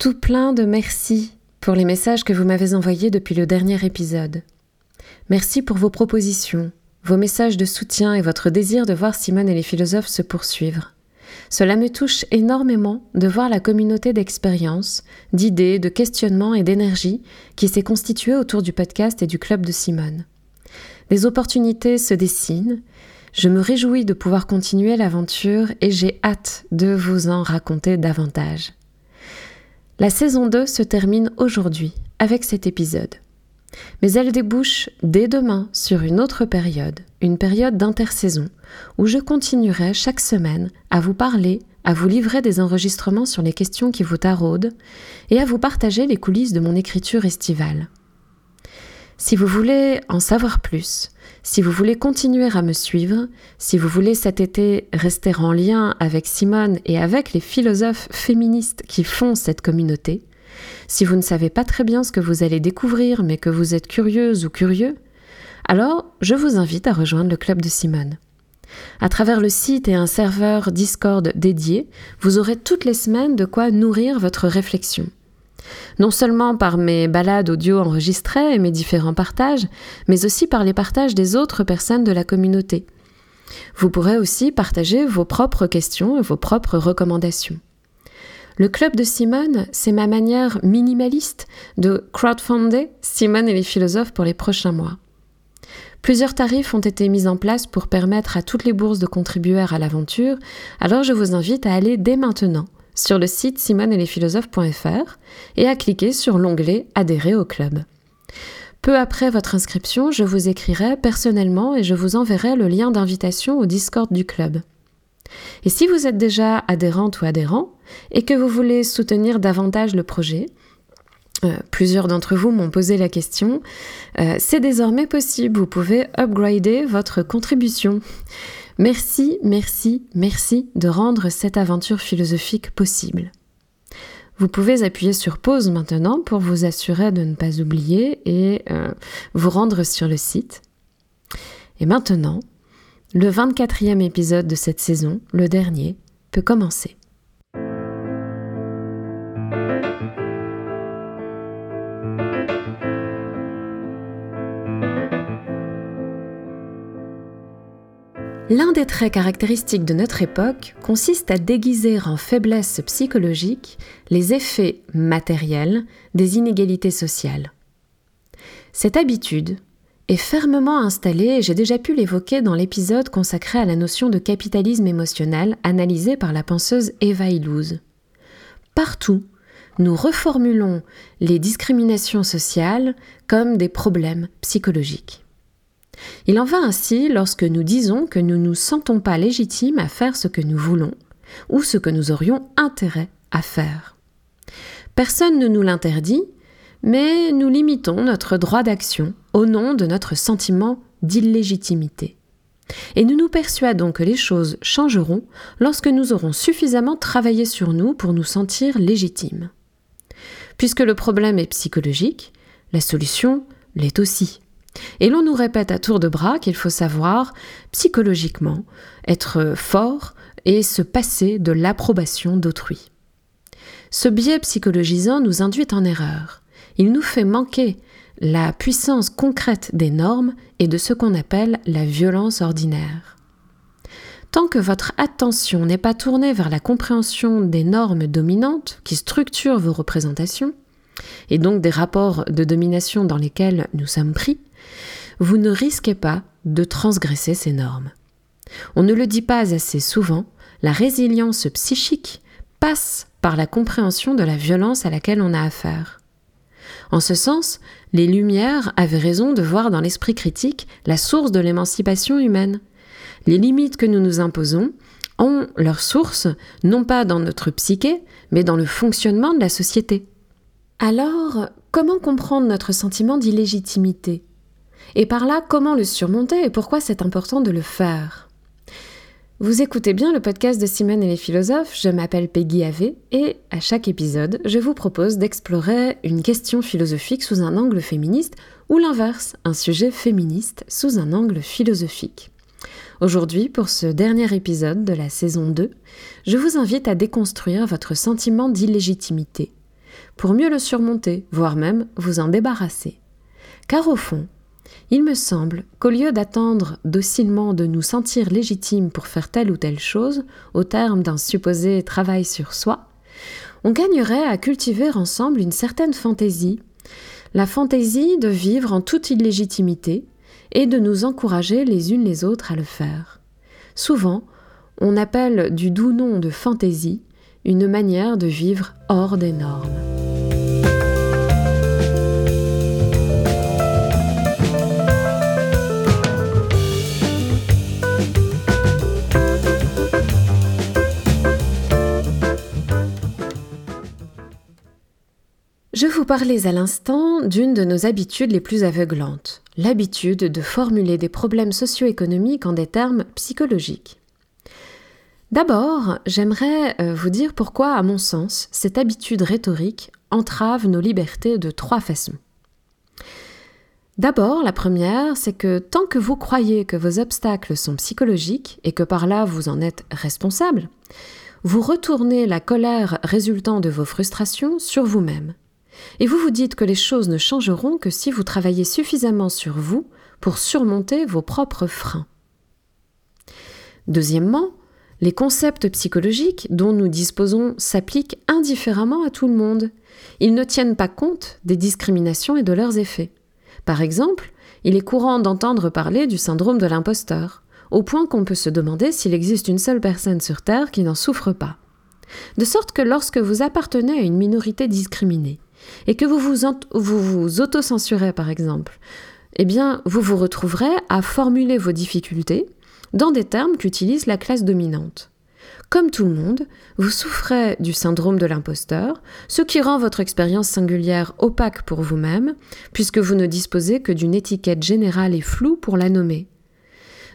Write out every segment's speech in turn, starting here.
Tout plein de merci pour les messages que vous m'avez envoyés depuis le dernier épisode. Merci pour vos propositions, vos messages de soutien et votre désir de voir Simone et les philosophes se poursuivre. Cela me touche énormément de voir la communauté d'expériences, d'idées, de questionnements et d'énergie qui s'est constituée autour du podcast et du club de Simone. Des opportunités se dessinent, je me réjouis de pouvoir continuer l'aventure et j'ai hâte de vous en raconter davantage. La saison 2 se termine aujourd'hui avec cet épisode. Mais elle débouche dès demain sur une autre période, une période d'intersaison, où je continuerai chaque semaine à vous parler, à vous livrer des enregistrements sur les questions qui vous taraudent et à vous partager les coulisses de mon écriture estivale. Si vous voulez en savoir plus, si vous voulez continuer à me suivre, si vous voulez cet été rester en lien avec Simone et avec les philosophes féministes qui font cette communauté, si vous ne savez pas très bien ce que vous allez découvrir mais que vous êtes curieuse ou curieux, alors je vous invite à rejoindre le club de Simone. À travers le site et un serveur Discord dédié, vous aurez toutes les semaines de quoi nourrir votre réflexion. Non seulement par mes balades audio enregistrées et mes différents partages, mais aussi par les partages des autres personnes de la communauté. Vous pourrez aussi partager vos propres questions et vos propres recommandations. Le club de Simone, c'est ma manière minimaliste de crowdfunder Simone et les philosophes pour les prochains mois. Plusieurs tarifs ont été mis en place pour permettre à toutes les bourses de contribuer à l'aventure, alors je vous invite à aller dès maintenant sur le site simoneetlesphilosophes.fr et à cliquer sur l'onglet Adhérer au club. Peu après votre inscription, je vous écrirai personnellement et je vous enverrai le lien d'invitation au Discord du club. Et si vous êtes déjà adhérente ou adhérent et que vous voulez soutenir davantage le projet, euh, plusieurs d'entre vous m'ont posé la question, euh, c'est désormais possible, vous pouvez upgrader votre contribution. Merci, merci, merci de rendre cette aventure philosophique possible. Vous pouvez appuyer sur pause maintenant pour vous assurer de ne pas oublier et euh, vous rendre sur le site. Et maintenant, le 24e épisode de cette saison, le dernier, peut commencer. L'un des traits caractéristiques de notre époque consiste à déguiser en faiblesse psychologique les effets matériels des inégalités sociales. Cette habitude est fermement installée et j'ai déjà pu l'évoquer dans l'épisode consacré à la notion de capitalisme émotionnel analysé par la penseuse Eva Illouz. Partout, nous reformulons les discriminations sociales comme des problèmes psychologiques. Il en va ainsi lorsque nous disons que nous ne nous sentons pas légitimes à faire ce que nous voulons ou ce que nous aurions intérêt à faire. Personne ne nous l'interdit, mais nous limitons notre droit d'action au nom de notre sentiment d'illégitimité. Et nous nous persuadons que les choses changeront lorsque nous aurons suffisamment travaillé sur nous pour nous sentir légitimes. Puisque le problème est psychologique, la solution l'est aussi. Et l'on nous répète à tour de bras qu'il faut savoir, psychologiquement, être fort et se passer de l'approbation d'autrui. Ce biais psychologisant nous induit en erreur. Il nous fait manquer la puissance concrète des normes et de ce qu'on appelle la violence ordinaire. Tant que votre attention n'est pas tournée vers la compréhension des normes dominantes qui structurent vos représentations, et donc des rapports de domination dans lesquels nous sommes pris, vous ne risquez pas de transgresser ces normes. On ne le dit pas assez souvent, la résilience psychique passe par la compréhension de la violence à laquelle on a affaire. En ce sens, les Lumières avaient raison de voir dans l'esprit critique la source de l'émancipation humaine. Les limites que nous nous imposons ont leur source non pas dans notre psyché, mais dans le fonctionnement de la société. Alors, comment comprendre notre sentiment d'illégitimité? Et par là, comment le surmonter et pourquoi c'est important de le faire? Vous écoutez bien le podcast de Simone et les philosophes, je m'appelle Peggy Ave et à chaque épisode, je vous propose d'explorer une question philosophique sous un angle féministe ou l'inverse, un sujet féministe sous un angle philosophique. Aujourd'hui, pour ce dernier épisode de la saison 2, je vous invite à déconstruire votre sentiment d'illégitimité pour mieux le surmonter, voire même vous en débarrasser. Car au fond, il me semble qu'au lieu d'attendre docilement de nous sentir légitimes pour faire telle ou telle chose, au terme d'un supposé travail sur soi, on gagnerait à cultiver ensemble une certaine fantaisie, la fantaisie de vivre en toute illégitimité et de nous encourager les unes les autres à le faire. Souvent, on appelle du doux nom de fantaisie une manière de vivre hors des normes. Je vous parlais à l'instant d'une de nos habitudes les plus aveuglantes, l'habitude de formuler des problèmes socio-économiques en des termes psychologiques. D'abord, j'aimerais euh, vous dire pourquoi, à mon sens, cette habitude rhétorique entrave nos libertés de trois façons. D'abord, la première, c'est que tant que vous croyez que vos obstacles sont psychologiques et que par là vous en êtes responsable, vous retournez la colère résultant de vos frustrations sur vous-même et vous vous dites que les choses ne changeront que si vous travaillez suffisamment sur vous pour surmonter vos propres freins. Deuxièmement, les concepts psychologiques dont nous disposons s'appliquent indifféremment à tout le monde. Ils ne tiennent pas compte des discriminations et de leurs effets. Par exemple, il est courant d'entendre parler du syndrome de l'imposteur, au point qu'on peut se demander s'il existe une seule personne sur Terre qui n'en souffre pas. De sorte que lorsque vous appartenez à une minorité discriminée, et que vous vous, vous, vous autocensurez par exemple, eh bien, vous vous retrouverez à formuler vos difficultés dans des termes qu'utilise la classe dominante. Comme tout le monde, vous souffrez du syndrome de l'imposteur, ce qui rend votre expérience singulière opaque pour vous-même, puisque vous ne disposez que d'une étiquette générale et floue pour la nommer.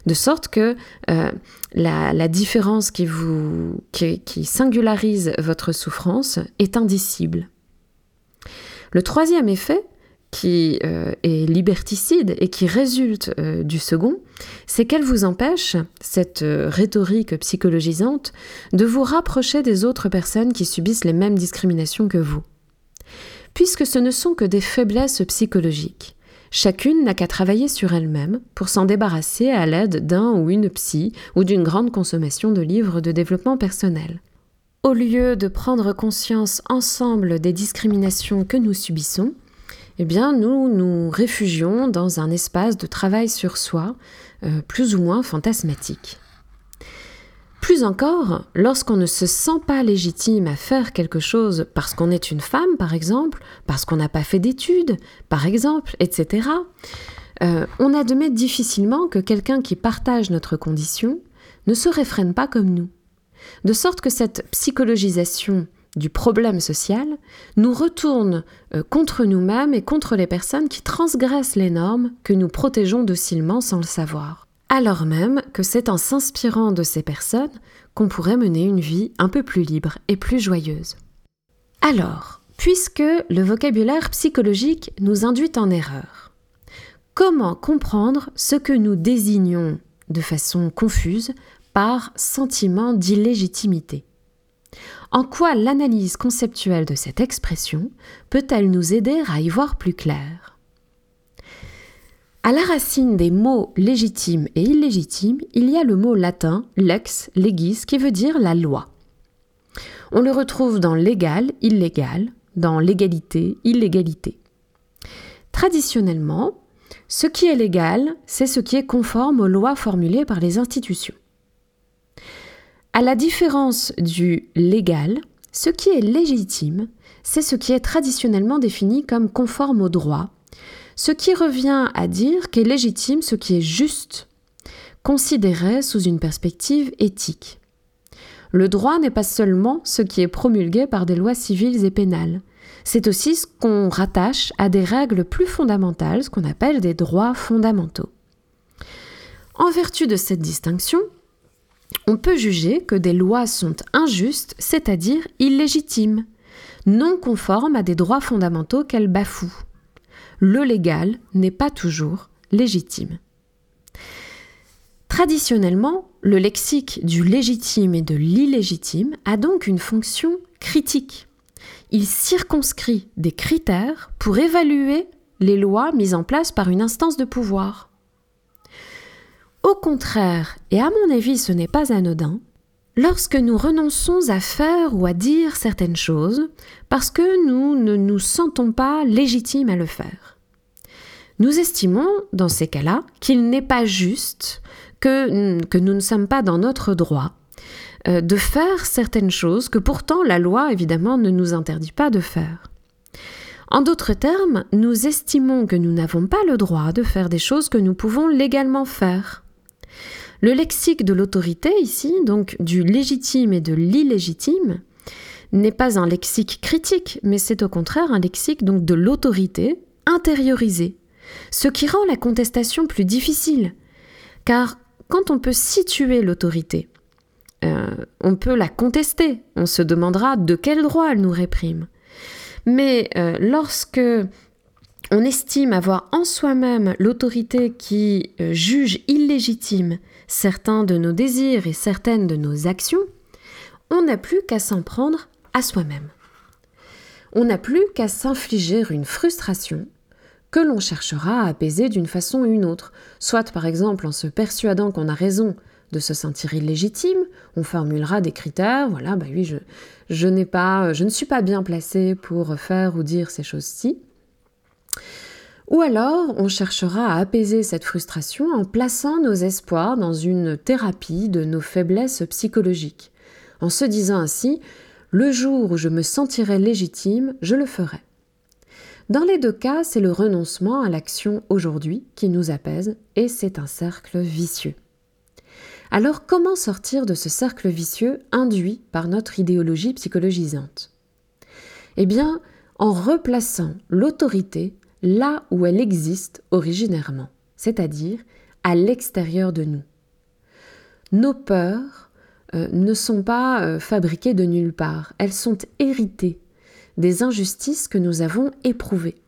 De sorte que euh, la, différence qui, qui singularise votre souffrance est indicible. Le troisième effet, qui euh, est liberticide et qui résulte euh, du second, c'est qu'elle vous empêche, cette euh, rhétorique psychologisante, de vous rapprocher des autres personnes qui subissent les mêmes discriminations que vous. Puisque ce ne sont que des faiblesses psychologiques, chacune n'a qu'à travailler sur elle-même pour s'en débarrasser à l'aide d'un ou une psy ou d'une grande consommation de livres de développement personnel. Au lieu de prendre conscience ensemble des discriminations que nous subissons, eh bien, nous nous réfugions dans un espace de travail sur soi, euh, plus ou moins fantasmatique. Plus encore, lorsqu'on ne se sent pas légitime à faire quelque chose parce qu'on est une femme, par exemple, parce qu'on n'a pas fait d'études, par exemple, etc., euh, on admet difficilement que quelqu'un qui partage notre condition ne se réfrène pas comme nous de sorte que cette psychologisation du problème social nous retourne euh, contre nous-mêmes et contre les personnes qui transgressent les normes que nous protégeons docilement sans le savoir. Alors même que c'est en s'inspirant de ces personnes qu'on pourrait mener une vie un peu plus libre et plus joyeuse. Alors, puisque le vocabulaire psychologique nous induit en erreur, comment comprendre ce que nous désignons de façon confuse par sentiment d'illégitimité. En quoi l'analyse conceptuelle de cette expression peut-elle nous aider à y voir plus clair? À la racine des mots légitime et illégitime, il y a le mot latin lex legis qui veut dire la loi. On le retrouve dans légal, illégal, dans l'égalité, illégalité. Traditionnellement, ce qui est légal, c'est ce qui est conforme aux lois formulées par les institutions. À la différence du légal, ce qui est légitime, c'est ce qui est traditionnellement défini comme conforme au droit, ce qui revient à dire qu'est légitime ce qui est juste, considéré sous une perspective éthique. Le droit n'est pas seulement ce qui est promulgué par des lois civiles et pénales, c'est aussi ce qu'on rattache à des règles plus fondamentales, ce qu'on appelle des droits fondamentaux. En vertu de cette distinction, on peut juger que des lois sont injustes, c'est-à-dire illégitimes, non conformes à des droits fondamentaux qu'elles bafouent. Le légal n'est pas toujours légitime. Traditionnellement, le lexique du légitime et de l'illégitime a donc une fonction critique. il circonscrit des critères pour évaluer les lois mises en place par une instance de pouvoir. Au contraire, et à mon avis ce n'est pas anodin, lorsque nous renonçons à faire ou à dire certaines choses parce que nous ne nous sentons pas légitimes à le faire. Nous estimons, dans ces cas-là, qu'il n'est pas juste, que, nous ne sommes pas dans notre droit, euh, de faire certaines choses que pourtant la loi, évidemment, ne nous interdit pas de faire. En d'autres termes, nous estimons que nous n'avons pas le droit de faire des choses que nous pouvons légalement faire. Le lexique de l'autorité ici, donc du légitime et de l'illégitime, n'est pas un lexique critique, mais c'est au contraire un lexique donc de l'autorité intériorisée, ce qui rend la contestation plus difficile, car quand on peut situer l'autorité, euh, on peut la contester, on se demandera de quel droit elle nous réprime. Mais euh, lorsque on estime avoir en soi-même l'autorité qui euh, juge illégitime certains de nos désirs et certaines de nos actions, on n'a plus qu'à s'en prendre à soi-même. On n'a plus qu'à s'infliger une frustration que l'on cherchera à apaiser d'une façon ou une autre, soit par exemple en se persuadant qu'on a raison de se sentir illégitime, on formulera des critères, voilà, bah oui, je, je n'ai pas, je ne suis pas bien placé pour faire ou dire ces choses-ci. Ou alors, on cherchera à apaiser cette frustration en plaçant nos espoirs dans une thérapie de nos faiblesses psychologiques, en se disant ainsi, le jour où je me sentirai légitime, je le ferai. Dans les deux cas, c'est le renoncement à l'action aujourd'hui qui nous apaise et c'est un cercle vicieux. Alors comment sortir de ce cercle vicieux induit par notre idéologie psychologisante? Eh bien, en replaçant l'autorité là où elle existe originairement, c'est-à-dire à, l'extérieur de nous. Nos peurs euh, ne sont pas euh, fabriquées de nulle part, elles sont héritées des injustices que nous avons éprouvées.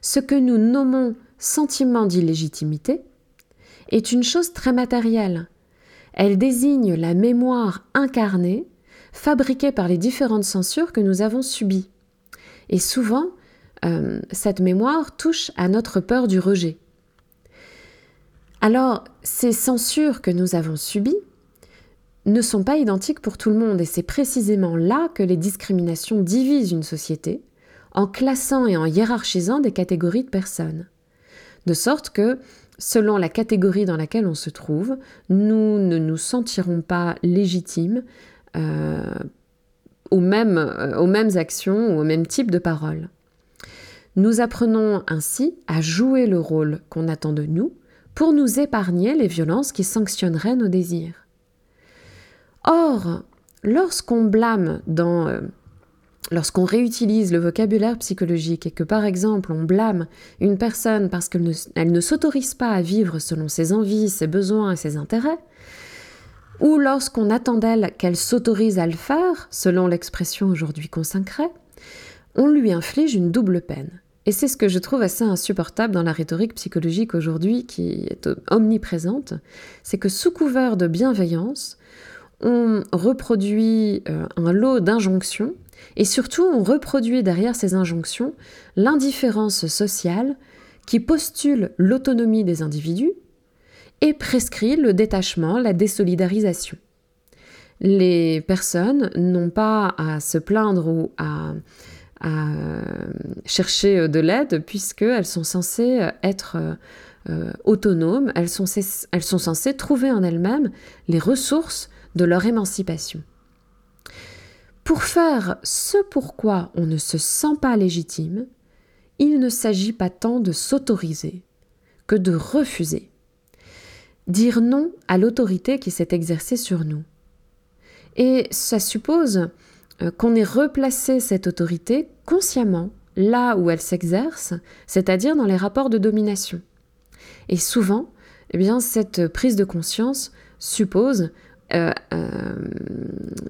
Ce que nous nommons sentiment d'illégitimité est une chose très matérielle. Elle désigne la mémoire incarnée fabriquée par les différentes censures que nous avons subies. Et souvent, euh, cette mémoire touche à notre peur du rejet. Alors, ces censures que nous avons subies ne sont pas identiques pour tout le monde et c'est précisément là que les discriminations divisent une société en classant et en hiérarchisant des catégories de personnes. De sorte que, selon la catégorie dans laquelle on se trouve, nous ne nous sentirons pas légitimes euh, aux, mêmes, euh, aux mêmes actions ou au même type de paroles. Nous apprenons ainsi à jouer le rôle qu'on attend de nous pour nous épargner les violences qui sanctionneraient nos désirs. Or, lorsqu'on blâme dans... Euh, lorsqu'on réutilise le vocabulaire psychologique et que par exemple on blâme une personne parce qu'elle ne, ne s'autorise pas à vivre selon ses envies, ses besoins et ses intérêts, ou lorsqu'on attend d'elle qu'elle s'autorise à le faire, selon l'expression aujourd'hui consacrée, on lui inflige une double peine. Et c'est ce que je trouve assez insupportable dans la rhétorique psychologique aujourd'hui qui est omniprésente, c'est que sous couvert de bienveillance, on reproduit euh, un lot d'injonctions et surtout on reproduit derrière ces injonctions l'indifférence sociale qui postule l'autonomie des individus et prescrit le détachement, la désolidarisation. Les personnes n'ont pas à se plaindre ou à à chercher euh, de l'aide puisqu'elles sont censées euh, être euh, autonomes, elles sont, censées trouver en elles-mêmes les ressources de leur émancipation. Pour faire ce pourquoi on ne se sent pas légitime, il ne s'agit pas tant de s'autoriser que de refuser. Dire non à l'autorité qui s'est exercée sur nous. Et ça suppose euh, qu'on ait replacé cette autorité consciemment là où elle s'exerce, c'est-à-dire dans les rapports de domination. Et souvent, eh bien, cette prise de conscience suppose euh, euh,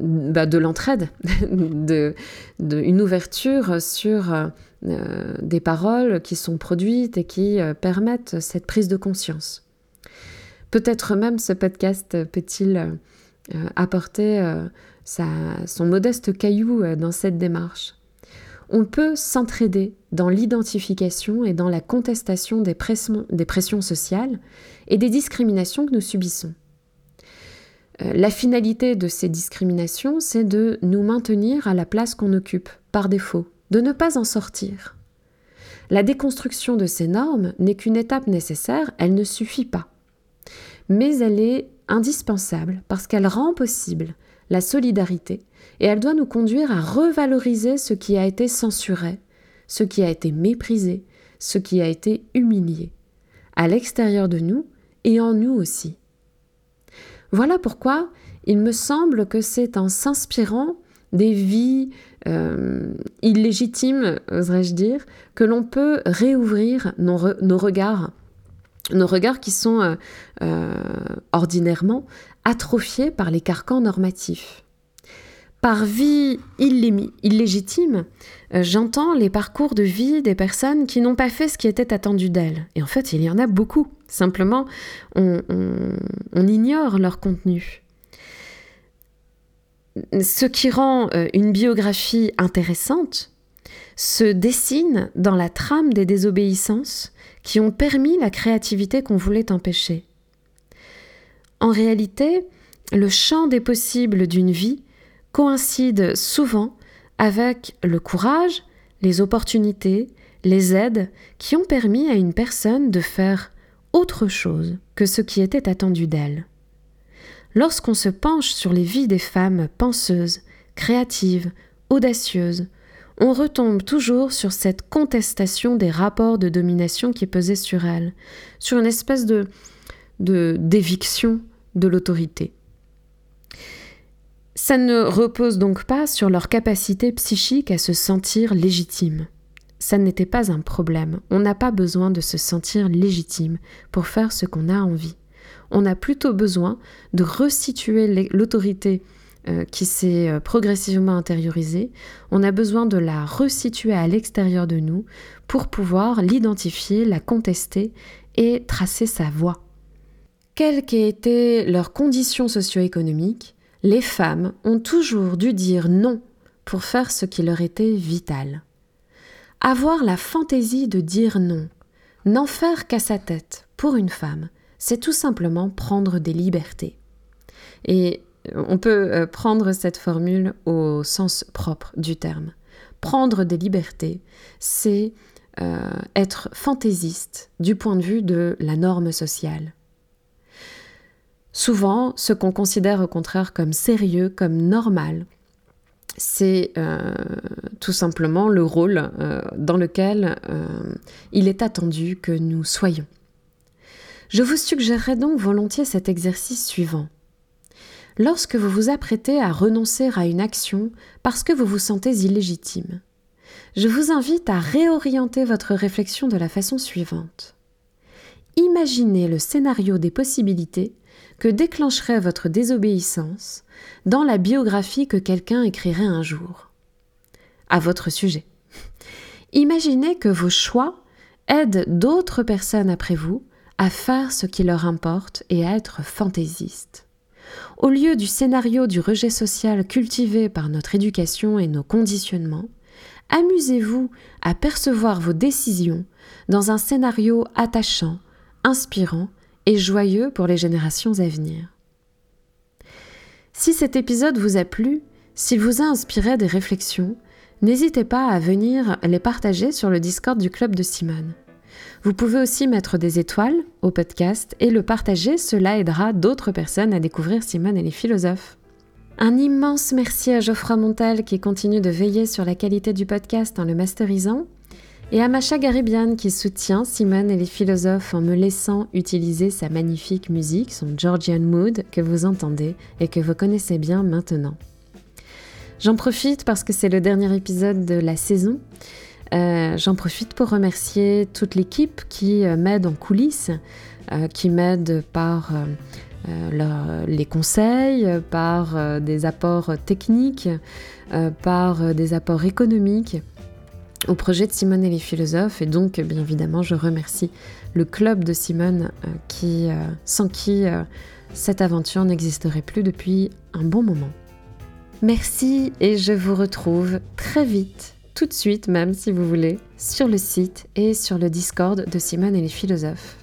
bah, de l'entraide, de, une ouverture sur des paroles qui sont produites et qui permettent cette prise de conscience. Peut-être même ce podcast peut-il apporter son modeste caillou euh, dans cette démarche. on peut s'entraider dans l'identification et dans la contestation des pressions, sociales et des discriminations que nous subissons. Euh, la finalité de ces discriminations, c'est de nous maintenir à la place qu'on occupe, par défaut, de ne pas en sortir. La déconstruction de ces normes n'est qu'une étape nécessaire, elle ne suffit pas. Mais elle est indispensable parce qu'elle rend possible la solidarité et elle doit nous conduire à revaloriser ce qui a été censuré, ce qui a été méprisé, ce qui a été humilié, à l'extérieur de nous et en nous aussi. Voilà pourquoi il me semble que c'est en s'inspirant des vies euh, illégitimes, oserais-je dire, que l'on peut réouvrir nos, regards, nos regards qui sont euh, euh, ordinairement atrophiés par les carcans normatifs. Par vie illégitime, j'entends les parcours de vie des personnes qui n'ont pas fait ce qui était attendu d'elles. Et en fait, il y en a beaucoup. Simplement, on, ignore leur contenu. Ce qui rend euh, une biographie intéressante se dessine dans la trame des désobéissances qui ont permis la créativité qu'on voulait empêcher. En réalité, le champ des possibles d'une vie coïncide souvent avec le courage, les opportunités, les aides qui ont permis à une personne de faire autre chose que ce qui était attendu d'elle. Lorsqu'on se penche sur les vies des femmes penseuses, créatives, audacieuses, on retombe toujours sur cette contestation des rapports de domination qui pesaient sur elles, sur une espèce de d'éviction de l'autorité. Ça ne repose donc pas sur leur capacité psychique à se sentir légitime ça n'était pas un problème. On n'a pas besoin de se sentir légitime pour faire ce qu'on a envie. On a plutôt besoin de resituer l'autorité euh, qui s'est euh, progressivement intériorisée. On a besoin de la resituer à l'extérieur de nous pour pouvoir l'identifier, la contester et tracer sa voie. Quelles qu'aient été leurs conditions socio-économiques, les femmes ont toujours dû dire non pour faire ce qui leur était vital. Avoir la fantaisie de dire non, n'en faire qu'à sa tête, pour une femme, c'est tout simplement prendre des libertés. Et on peut euh, prendre cette formule au sens propre du terme. Prendre des libertés, c'est euh, être fantaisiste du point de vue de la norme sociale. Souvent, ce qu'on considère au contraire comme sérieux, comme normal, c'est euh, tout simplement le rôle dans lequel il est attendu que nous soyons. Je vous suggérerais donc volontiers cet exercice suivant. Lorsque vous vous apprêtez à renoncer à une action parce que vous vous sentez illégitime, je vous invite à réorienter votre réflexion de la façon suivante. Imaginez le scénario des possibilités que déclencherait votre désobéissance dans la biographie que quelqu'un écrirait un jour. À votre sujet. Imaginez que vos choix aident d'autres personnes après vous à faire ce qui leur importe et à être fantaisistes. Au lieu du scénario du rejet social cultivé par notre éducation et nos conditionnements, amusez-vous à percevoir vos décisions dans un scénario attachant, inspirant et joyeux pour les générations à venir. Si cet épisode vous a plu, s'il vous a inspiré des réflexions, n'hésitez pas à venir les partager sur le Discord du Club de Simone. Vous pouvez aussi mettre des étoiles au podcast et le partager, cela aidera d'autres personnes à découvrir Simone et les philosophes. Un immense merci à Geoffroy Montel qui continue de veiller sur la qualité du podcast en le masterisant et à Macha Garibian qui soutient Simone et les philosophes en me laissant utiliser sa magnifique musique, son Georgian Mood, que vous entendez et que vous connaissez bien maintenant. J'en profite parce que c'est le dernier épisode de la saison. Euh, j'en profite pour remercier toute l'équipe qui euh, m'aide en coulisses, euh, qui m'aide par les conseils, par des apports techniques, par des apports économiques au projet de Simone et les philosophes. Et donc, bien évidemment, je remercie le club de Simone qui, sans qui cette aventure n'existerait plus depuis un bon moment. Merci et je vous retrouve très vite tout de suite même si vous voulez, sur le site et sur le Discord de Simone et les philosophes.